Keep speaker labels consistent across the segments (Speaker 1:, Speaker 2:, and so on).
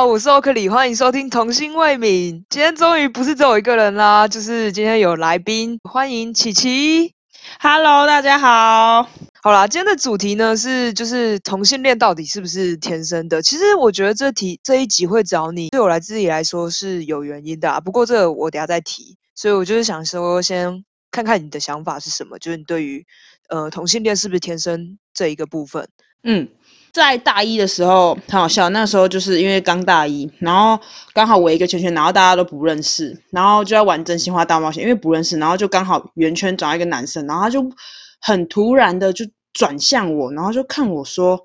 Speaker 1: 好，我是欧克里，欢迎收听童心未泯。今天终于不是只有一个人啦，就是今天有来宾，欢迎琪琪。
Speaker 2: Hello，大家好。
Speaker 1: 好啦，今天的主题呢是就是同性恋到底是不是天生的？其实我觉得这题这一集会找你，对我来自己来说是有原因的啊。不过这个我等下再提，所以我就是想说，先看看你的想法是什么，就是你对于呃同性恋是不是天生这一个部分。
Speaker 2: 嗯，在大一的时候很好笑，那时候就是因为刚大一，然后刚好围一个圈圈，然后大家都不认识，然后就要玩真心话大冒险，因为不认识，然后就刚好圆圈找到一个男生，然后他就很突然的就转向我，然后就看我说，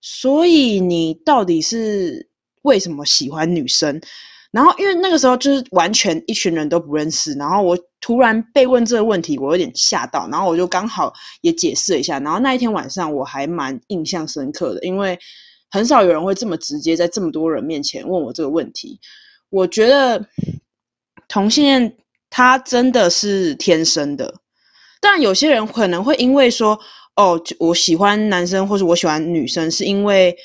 Speaker 2: 所以你到底是为什么喜欢女生？然后因为那个时候就是完全一群人都不认识，然后我突然被问这个问题，我有点吓到，然后我就刚好也解释了一下，然后那一天晚上我还蛮印象深刻的，因为很少有人会这么直接在这么多人面前问我这个问题。我觉得同性恋他真的是天生的，但有些人可能会因为说，哦，我喜欢男生或者我喜欢女生，是因为，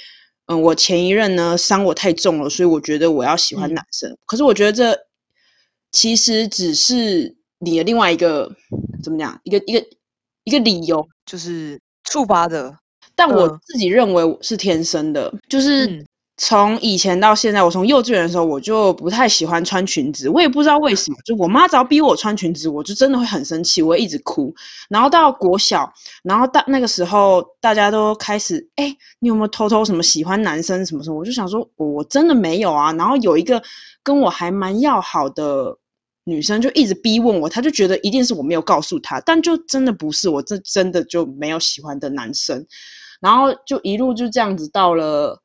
Speaker 2: 嗯，我前一任呢伤我太重了，所以我觉得我要喜欢
Speaker 1: 嗯
Speaker 2: 男生。可是我觉得这其实只是你的另外一个怎么讲，一个一个一个理由。
Speaker 1: 就是触发的，
Speaker 2: 但我
Speaker 1: 嗯
Speaker 2: 自己认为我是天生的，就是
Speaker 1: 嗯
Speaker 2: 从以前到现在，我从幼稚园的时候我就不太喜欢穿裙子，我也不知道为什么，就我妈只要逼我穿裙子，我就真的会很生气，我会一直哭。然后到国小，然后大那个时候大家都开始，哎，你有没有偷偷什么喜欢男生什么什么？我就想说，我我真的没有啊。然后有一个跟我还蛮要好的。女生就一直逼问我，她就觉得一定是我没有告诉她，但就真的不是，我这真的就没有喜欢的男生。然后就一路就这样子到了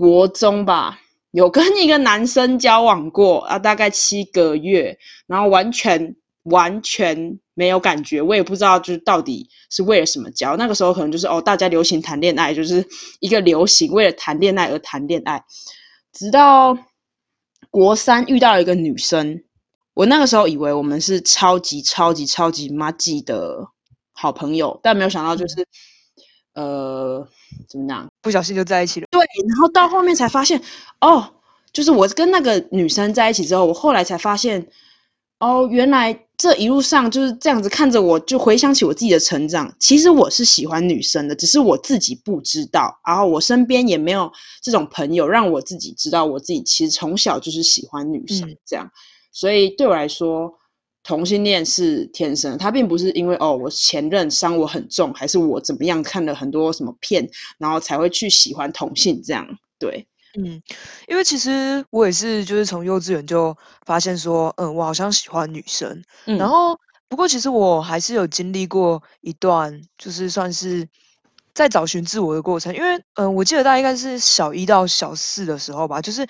Speaker 2: 国中吧，有跟一个男生交往过啊，大概七个月，然后完全完全没有感觉，我也不知道就是到底是为了什么交。那个时候可能就是哦，大家流行谈恋爱，就是一个流行为了谈恋爱而谈恋爱，直到国三遇到一个女生，我那个时候以为我们是超级超级超级妈记的好朋友，但没有想到就是、呃怎么讲？
Speaker 1: 不小心就在一起了。
Speaker 2: 对，然后到后面才发现，哦，就是我跟那个女生在一起之后，我后来才发现，哦，原来这一路上就是这样子看着我，就回想起我自己的成长。其实我是喜欢女生的，只是我自己不知道，然后我身边也没有这种朋友让我自己知道，我自己其实从小就是喜欢女生
Speaker 1: 嗯
Speaker 2: 这样。所以对我来说，同性恋是天生的，它并不是因为哦我前任伤我很重，还是我怎么样看了很多什么片，然后才会去喜欢同性这样。对，
Speaker 1: 嗯，因为其实我也是，就是从幼稚园就发现说，嗯，我好像喜欢女生。
Speaker 2: 嗯，
Speaker 1: 然后，不过其实我还是有经历过一段，就是算是在找寻自我的过程。因为，嗯，我记得大概应该是小一到小四的时候吧，就是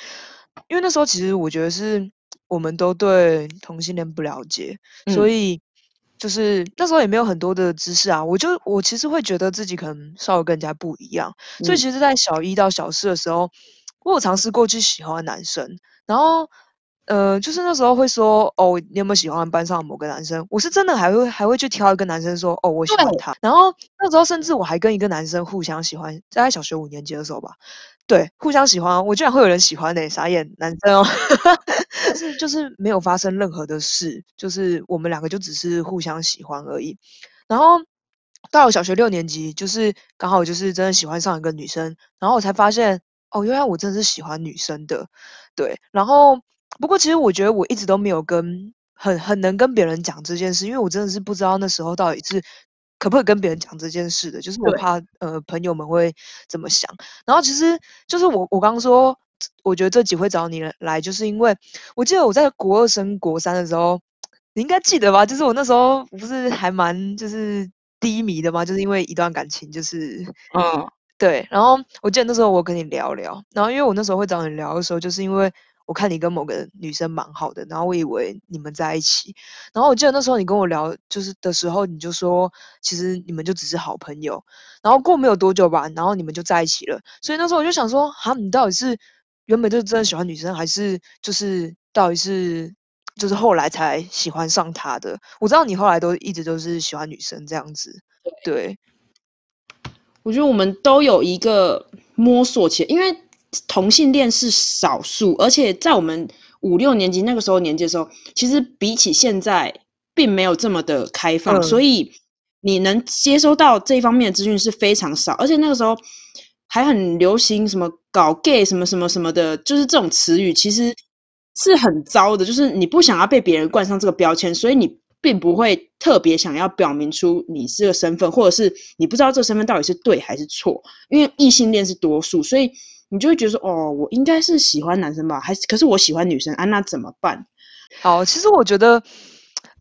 Speaker 1: 因为那时候其实我觉得是我们都对同性恋不了解，所
Speaker 2: 嗯
Speaker 1: 以就是那时候也没有很多的知识啊。我就我其实会觉得自己可能稍微跟人家不一样。所以
Speaker 2: 嗯
Speaker 1: 其实，在小一到小四的时候，我有尝试过去喜欢男生，然后，呃，就是那时候会说，哦，你有没有喜欢班上某个男生？我是真的还会还会去挑一个男生说，哦，我喜欢他。然后那时候甚至我还跟一个男生互相喜欢，大概小学五年级的时候吧，对，互相喜欢，我居然会有人喜欢呢、傻眼，男生哦，但是就是没有发生任何的事，就是我们两个就只是互相喜欢而已。然后到了小学六年级，就是刚好就是真的喜欢上一个女生，然后我才发现，哦，原来我真的是喜欢女生的，对。然后不过其实我觉得我一直都没有跟很很能跟别人讲这件事，因为我真的是不知道那时候到底是可不可以跟别人讲这件事的，就是我怕呃朋友们会怎么想。然后其实就是我我刚说，我觉得这集会找你来，就是因为我记得我在国二升国三的时候，你应该记得吧？就是我那时候不是还蛮就是低迷的嘛，就是因为一段感情，就是
Speaker 2: 嗯
Speaker 1: 对。然后我记得那时候我跟你聊聊，然后因为我那时候会找你聊的时候，就是因为我看你跟某个女生蛮好的，然后我以为你们在一起。然后我记得那时候你跟我聊就是的时候，你就说其实你们就只是好朋友。然后过没有多久吧，然后你们就在一起了。所以那时候我就想说，哈，你到底是原本就真的喜欢女生，还是就是到底是就是后来才喜欢上她的？我知道你后来都一直都是喜欢女生这样子，对，
Speaker 2: 我觉得我们都有一个摸索期，因为同性恋是少数，而且在我们五六年级那个时候年纪的时候，其实比起现在，并没有这么的开放，
Speaker 1: 嗯
Speaker 2: 所以你能接收到这一方面的资讯是非常少，而且那个时候还很流行什么搞 gay 什么什么什么的，就是这种词语，其实是很糟的，就是你不想要被别人冠上这个标签，所以你并不会特别想要表明出你这个身份，或者是你不知道这个身份到底是对还是错，因为异性恋是多数，所以你就会觉得，哦，我应该是喜欢男生吧，还是可是我喜欢女生啊，那怎么办？
Speaker 1: 好，其实我觉得，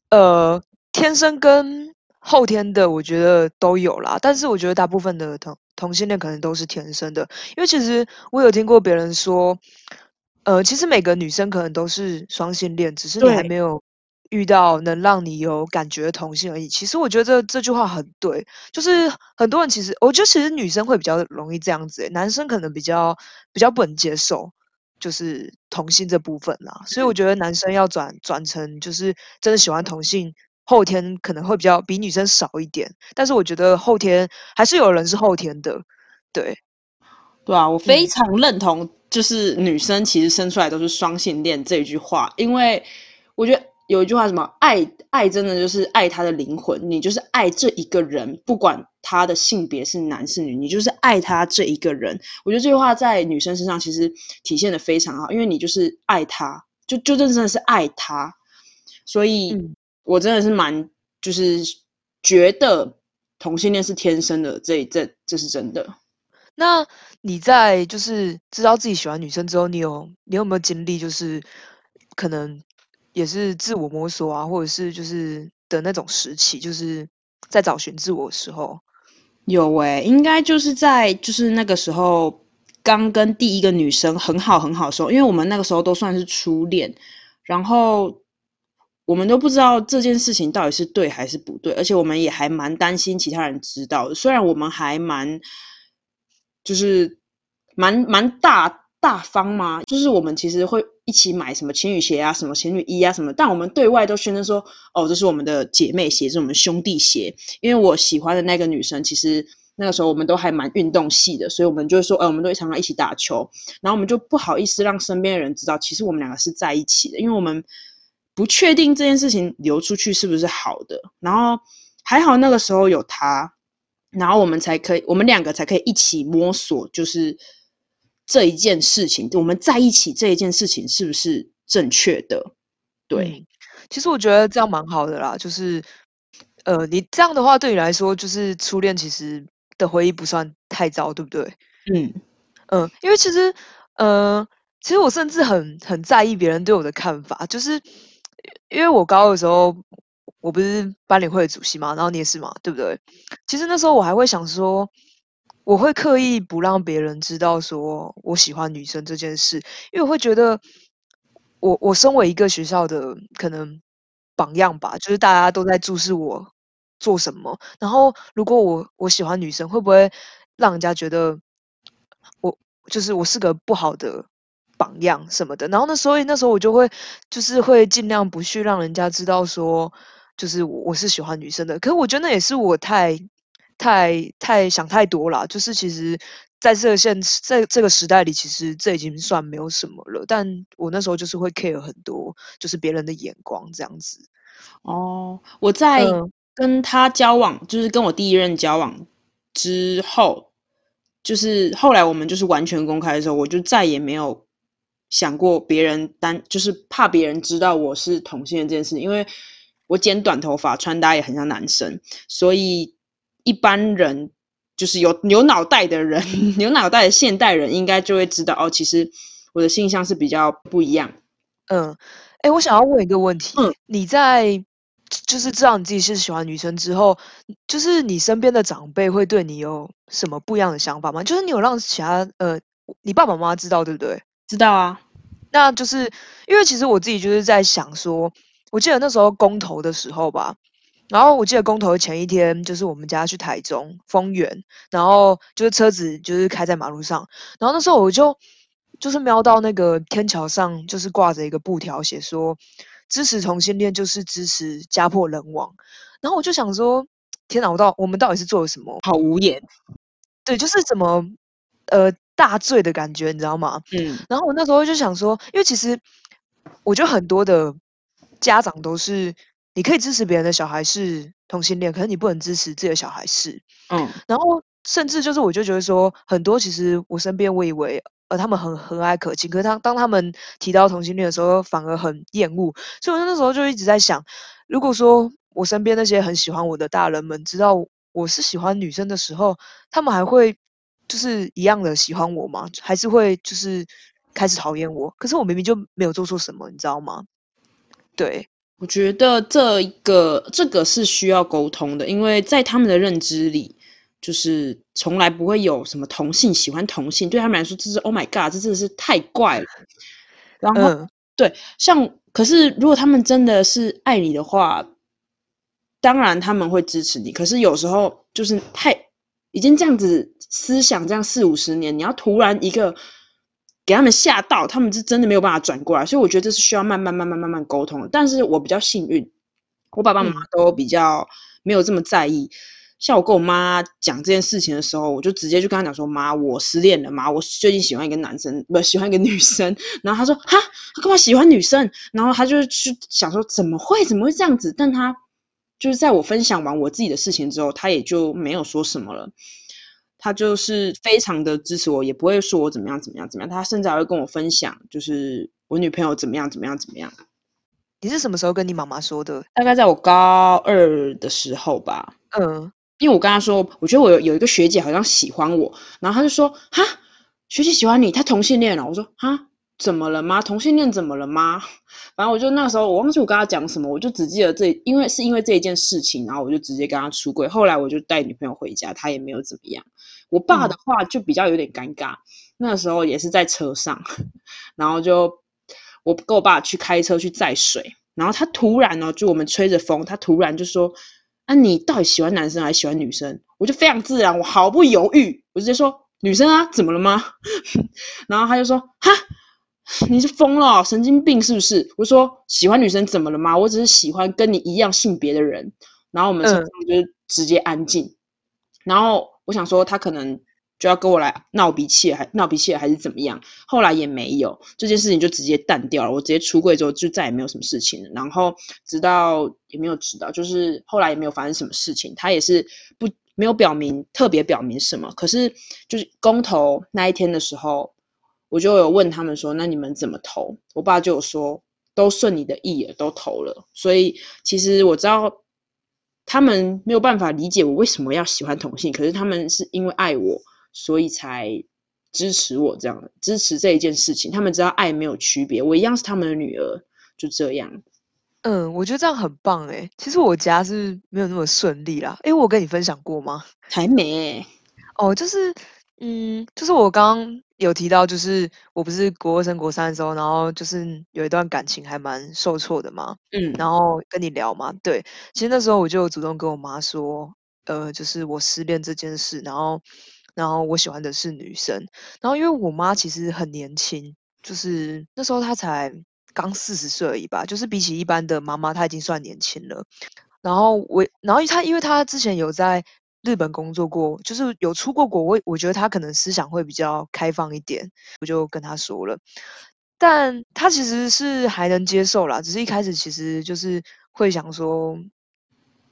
Speaker 1: 呃，天生跟后天的，我觉得都有啦。但是我觉得大部分的同同性恋可能都是天生的，因为其实我有听过别人说，呃，其实每个女生可能都是双性恋，只是你还
Speaker 2: 对
Speaker 1: 没有遇到能让你有感觉的同性而已。其实我觉得这句话很对，就是很多人其实，我觉得其实女生会比较容易这样子欸、男生可能比较比较不能接受。就是同性这部分啦，所以我觉得男生要转转成就是真的喜欢同性，后天可能会比较比女生少一点，但是我觉得后天还是有人是后天的，对，
Speaker 2: 对啊，我非
Speaker 1: 嗯。
Speaker 2: 常认同，就是女生其实生出来都是双性恋这一句话，因为我觉得有一句话什么爱爱真的就是爱他的灵魂，你就是爱这一个人，不管他的性别是男是女，你就是爱他这一个人。我觉得这句话在女生身上其实体现的非常好，因为你就是爱他，就就真的是爱他，所以
Speaker 1: 嗯
Speaker 2: 我真的是蛮就是觉得同性恋是天生的，这这这是真的。
Speaker 1: 那你在就是知道自己喜欢女生之后，你有你有没有经历就是可能也是自我摸索啊，或者是就是的那种时期，就是在找寻自我的时候，
Speaker 2: 有诶、应该就是在就是那个时候刚跟第一个女生很好很好的时候，因为我们那个时候都算是初恋，然后我们都不知道这件事情到底是对还是不对，而且我们也还蛮担心其他人知道。虽然我们还蛮就是蛮蛮大大方嘛，就是我们其实会一起买什么情侣鞋啊、什么情侣衣啊什么，但我们对外都宣称说，哦，这是我们的姐妹鞋，这是我们兄弟鞋。因为我喜欢的那个女生，其实那个时候我们都还蛮运动系的，所以我们就会说，呃，我们都会常常一起打球，然后我们就不好意思让身边的人知道，其实我们两个是在一起的，因为我们不确定这件事情流出去是不是好的。然后还好那个时候有他，然后我们才可以，我们两个才可以一起摸索，就是这一件事情，我们在一起这一件事情是不是正确的？对，
Speaker 1: 嗯，其实我觉得这样蛮好的啦，就是，呃，你这样的话对你来说，就是初恋其实的回忆不算太糟，对不对？
Speaker 2: 嗯，
Speaker 1: 嗯，因为其实，呃，其实我甚至很很在意别人对我的看法，就是因为我高二的时候，我不是班里会的主席嘛，然后你也是嘛，对不对？其实那时候我还会想说，我会刻意不让别人知道说我喜欢女生这件事，因为我会觉得我我身为一个学校的可能榜样吧，就是大家都在注视我做什么，然后如果我我喜欢女生，会不会让人家觉得我就是我是个不好的榜样什么的？然后呢，所以那时候我就会就是会尽量不去让人家知道说，就是我我是喜欢女生的。可是我觉得那也是我太太太想太多了，就是其实在这个现在这个时代里，其实这已经算没有什么了。但我那时候就是会 care 很多，就是别人的眼光这样子。
Speaker 2: 哦，我在
Speaker 1: 嗯
Speaker 2: 跟他交往，就是跟我第一任交往之后，就是后来我们就是完全公开的时候，我就再也没有想过别人担，就是怕别人知道我是同性恋这件事，因为我剪短头发，穿搭也很像男生，所以一般人就是有有脑袋的人，有脑袋的现代人应该就会知道哦，其实我的性向是比较不一样。
Speaker 1: 嗯，哎，我想要问一个问题，
Speaker 2: 嗯
Speaker 1: 你在就是知道你自己是喜欢女生之后，就是你身边的长辈会对你有什么不一样的想法吗？就是你有让其他呃，你爸爸妈妈知道对不对？
Speaker 2: 知道啊，
Speaker 1: 那就是因为其实我自己就是在想说，我记得那时候公投的时候吧，然后我记得公投的前一天，就是我们家去台中丰原，然后就是车子就是开在马路上，然后那时候我就就是瞄到那个天桥上就是挂着一个布条，写说支持同性恋就是支持家破人亡，然后我就想说，天哪，我到我们到底是做了什么？
Speaker 2: 好无言。
Speaker 1: 对，就是怎么，呃，大醉的感觉，你知道吗？
Speaker 2: 嗯
Speaker 1: 然后我那时候就想说，因为其实我觉得很多的家长都是，你可以支持别人的小孩是同性恋，可是你不能支持自己的小孩是。
Speaker 2: 嗯
Speaker 1: 然后甚至就是我就觉得说，很多其实我身边我以为呃他们很和蔼可亲，可是当当他们提到同性恋的时候，反而很厌恶。所以我那时候就一直在想，如果说我身边那些很喜欢我的大人们知道我是喜欢女生的时候，他们还会就是一样的喜欢我吗？还是会就是开始讨厌我？可是我明明就没有做错什么，你知道吗？对，
Speaker 2: 我觉得这一个这个是需要沟通的，因为在他们的认知里，就是从来不会有什么同性喜欢同性，对他们来说，这是 Oh my God，这真的是太怪了。然后、
Speaker 1: 嗯
Speaker 2: 对，像可是如果他们真的是爱你的话，当然他们会支持你。可是有时候就是太已经这样子思想这样四五十年，你要突然一个给他们吓到，他们是真的没有办法转过来。所以我觉得这是需要慢慢慢慢慢慢沟通。但是我比较幸运，我爸爸妈妈
Speaker 1: 嗯
Speaker 2: 都比较没有这么在意。像我跟我妈讲这件事情的时候，我就直接就跟她讲说：“妈，我失恋了，妈，我最近喜欢一个男生，不喜欢一个女生。”然后她说：“哈，她干嘛喜欢女生？”然后她就去想说：“怎么会？怎么会这样子？”但她就是在我分享完我自己的事情之后，他也就没有说什么了。他就是非常的支持我，也不会说我怎么样怎么样怎么样。他甚至还会跟我分享，就是我女朋友怎么样怎么样怎么样。
Speaker 1: 你是什么时候跟你妈妈说的？
Speaker 2: 大概在我高二的时候吧，
Speaker 1: 嗯
Speaker 2: 因为我跟她说，我觉得我有有一个学姐好像喜欢我，然后她就说：“哈，学姐喜欢你，她同性恋了。”我说：“哈，怎么了吗？同性恋怎么了吗？”反正我就那时候我忘记我跟他讲什么，我就只记得这，因为是因为这一件事情，然后我就直接跟他出轨。后来我就带女朋友回家，他也没有怎么样。我爸的话就比较有点尴尬，那时候也是在车上，然后就我跟我爸去开车去载水，然后他突然呢，就我们吹着风，他突然就说：“啊，你到底喜欢男生还是喜欢女生？”我就非常自然，我毫不犹豫，我直接说：“女生啊，怎么了吗？” 然后他就说：“哈，你是疯了，神经病是不是？”我说：“喜欢女生怎么了吗？我只是喜欢跟你一样性别的人。”然后我们就是直接安静。然后我想说，他可能就要跟我来闹脾气，还闹脾气还是怎么样？后来也没有，这件事情就直接淡掉了。我直接出柜之后，就再也没有什么事情了。然后直到也没有知道，就是后来也没有发生什么事情。他也是不没有表明特别表明什么。可是就是公投那一天的时候，我就有问他们说：“那你们怎么投？”我爸就有说：“都顺你的意了，都投了。”所以其实我知道。他们没有办法理解我为什么要喜欢同性，可是他们是因为爱我，所以才支持我这样，支持这一件事情。他们知道爱没有区别，我一样是他们的女儿，就这样。
Speaker 1: 嗯，我觉得这样很棒诶。其实我家是没有那么顺利啦，哎，我跟你分享过吗？
Speaker 2: 还没、欸，
Speaker 1: 哦，就是，嗯，就是我刚刚有提到，就是我不是国二升国三的时候，然后就是有一段感情还蛮受挫的嘛，
Speaker 2: 嗯
Speaker 1: 然后跟你聊嘛，对，其实那时候我就主动跟我妈说，呃，就是我失恋这件事，然后，然后我喜欢的是女生，然后因为我妈其实很年轻，就是那时候她才刚四十岁而已吧，就是比起一般的妈妈，她已经算年轻了。然后我，然后她因为她之前有在日本工作过，就是有出过国，我我觉得他可能思想会比较开放一点，我就跟他说了。但他其实是还能接受啦，只是一开始其实就是会想说，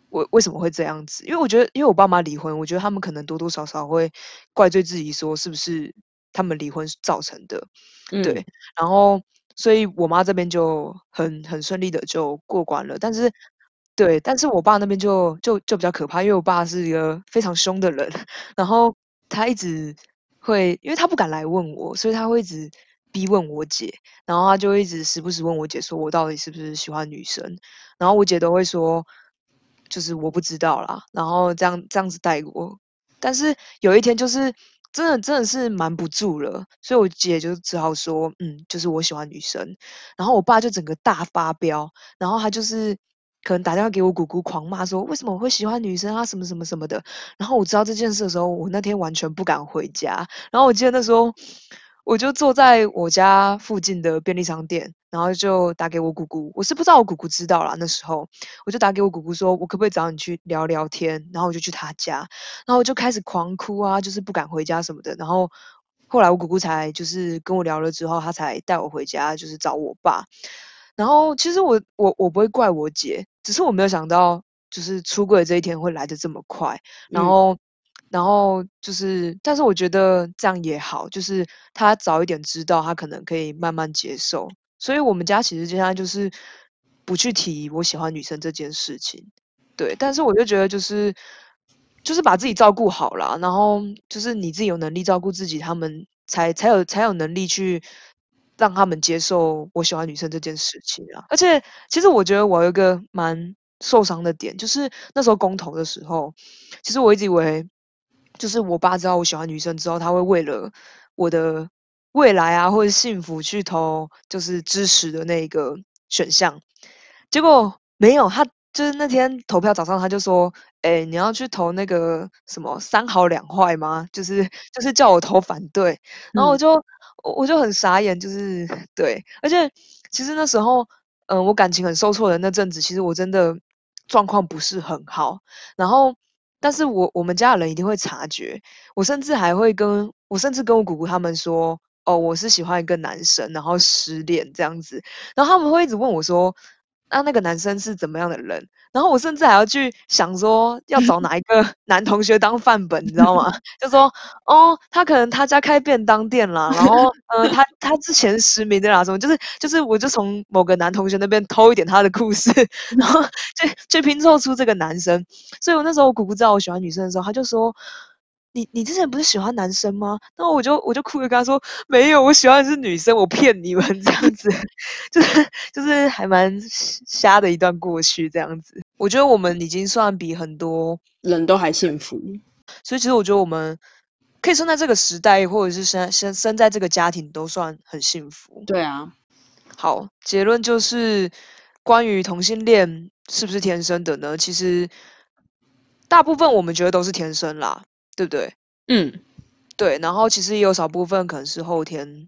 Speaker 1: 我为什么会这样子？因为我觉得，因为我爸妈离婚，我觉得他们可能多多少少会怪罪自己，说是不是他们离婚造成的。
Speaker 2: 嗯，
Speaker 1: 对，然后所以我妈这边就很很顺利的就过关了，但是对，但是我爸那边就就就比较可怕，因为我爸是一个非常凶的人，然后他一直会，因为他不敢来问我，所以他会一直逼问我姐，然后他就一直时不时问我姐说我到底是不是喜欢女生，然后我姐都会说就是我不知道啦，然后这样这样子带过，但是有一天就是真的真的是瞒不住了，所以我姐就只好说，嗯，就是我喜欢女生。然后我爸就整个大发飙，然后他就是可能打电话给我姑姑狂骂说，为什么我会喜欢女生啊，什么什么什么的。然后我知道这件事的时候，我那天完全不敢回家。然后我记得那时候。我就坐在我家附近的便利商店，然后就打给我姑姑。我是不知道我姑姑知道啦，那时候我就打给我姑姑说，我可不可以找你去聊聊天？然后我就去她家，然后我就开始狂哭啊，就是不敢回家什么的。然后后来我姑姑才就是跟我聊了之后，她才带我回家，就是找我爸。然后其实我我我不会怪我姐，只是我没有想到，就是出柜这一天会来的这么快。然
Speaker 2: 嗯
Speaker 1: 后，然后就是，但是我觉得这样也好，就是他早一点知道，他可能可以慢慢接受。所以我们家其实接下来就是不去提我喜欢女生这件事情。对，但是我就觉得就是就是把自己照顾好了，然后就是你自己有能力照顾自己，他们才才有才有能力去让他们接受我喜欢女生这件事情啊。而且其实我觉得我有一个蛮受伤的点，就是那时候公投的时候，其实我一直以为就是我爸知道我喜欢女生之后，他会为了我的未来啊或者幸福去投就是支持的那个选项。结果没有，他就是那天投票早上他就说：“哎、你要去投那个什么三好两坏吗？”就是就是叫我投反对，然后我
Speaker 2: 嗯
Speaker 1: 就我我就很傻眼，就是对，而且其实那时候，嗯、我感情很受挫的那阵子，其实我真的状况不是很好，然后但是我我们家的人一定会察觉，我甚至还会跟我甚至跟我姑姑他们说，哦，我是喜欢一个男生，然后失恋这样子，然后他们会一直问我说，那那个男生是怎么样的人？然后我甚至还要去想说，要找哪一个 男同学当范本，你知道吗？就说哦，他可能他家开便当店啦，然后呃，他他之前实名的啦，什么就是就是，我就从某个男同学那边偷一点他的故事，然后 就去拼凑出这个男生。所以我那时候我姑姑知道我喜欢女生的时候，他就说。你你之前不是喜欢男生吗？然后我就我就哭着跟他说没有，我喜欢的是女生，我骗你们这样子，就是就是还蛮瞎的一段过去这样子。我觉得我们已经算比很多
Speaker 2: 人都还幸福。
Speaker 1: 所以其实我觉得我们可以生在这个时代，或者是生生生在这个家庭，都算很幸福。
Speaker 2: 对啊，
Speaker 1: 好，结论就是关于同性恋是不是天生的呢？其实大部分我们觉得都是天生啦，对不对？
Speaker 2: 嗯，
Speaker 1: 对，然后其实也有少部分可能是后天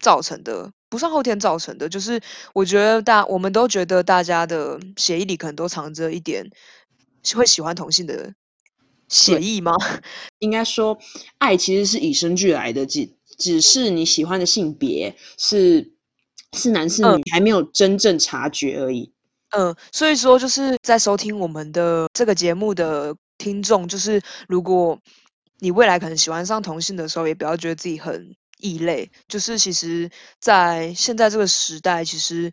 Speaker 1: 造成的，不算后天造成的，就是我觉得大我们都觉得大家的血液里可能都藏着一点会喜欢同性的血
Speaker 2: 对
Speaker 1: 液吗？
Speaker 2: 应该说，爱其实是与生俱来的，只只是你喜欢的性别是是男是
Speaker 1: 嗯
Speaker 2: 女，还没有真正察觉而已。
Speaker 1: 嗯，所以说就是在收听我们的这个节目的听众，就是如果你未来可能喜欢上同性的时候，也不要觉得自己很异类。就是其实，在现在这个时代，其实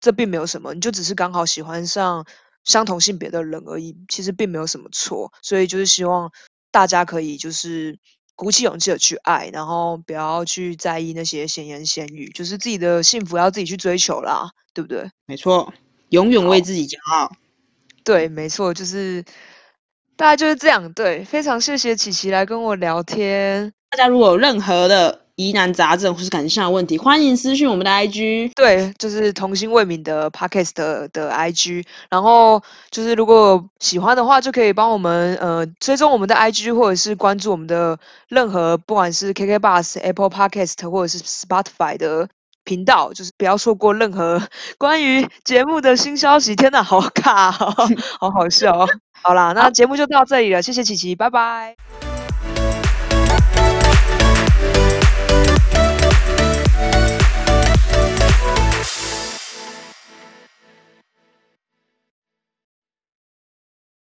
Speaker 1: 这并没有什么，你就只是刚好喜欢上相同性别的人而已，其实并没有什么错。所以就是希望大家可以就是鼓起勇气的去爱，然后不要去在意那些闲言闲语，就是自己的幸福要自己去追求啦，对不对？
Speaker 2: 没错，永远为自己骄傲。
Speaker 1: 对，没错，就是大概就是这样。对，非常谢谢琪琪来跟我聊天。
Speaker 2: 大家如果有任何的疑难杂症或是感情上的问题，欢迎私讯我们的 IG。
Speaker 1: 对，就是童心未泯的 Podcast 的的 IG，然后就是如果喜欢的话，就可以帮我们呃追踪我们的 IG，或者是关注我们的任何不管是 KK Bus、Apple Podcast 或者是 Spotify 的频道，就是不要错过任何 关于节目的新消息。天呐，好卡、哦，好好笑、哦。好啦，那节目就到这里了，谢谢琪琪，拜拜。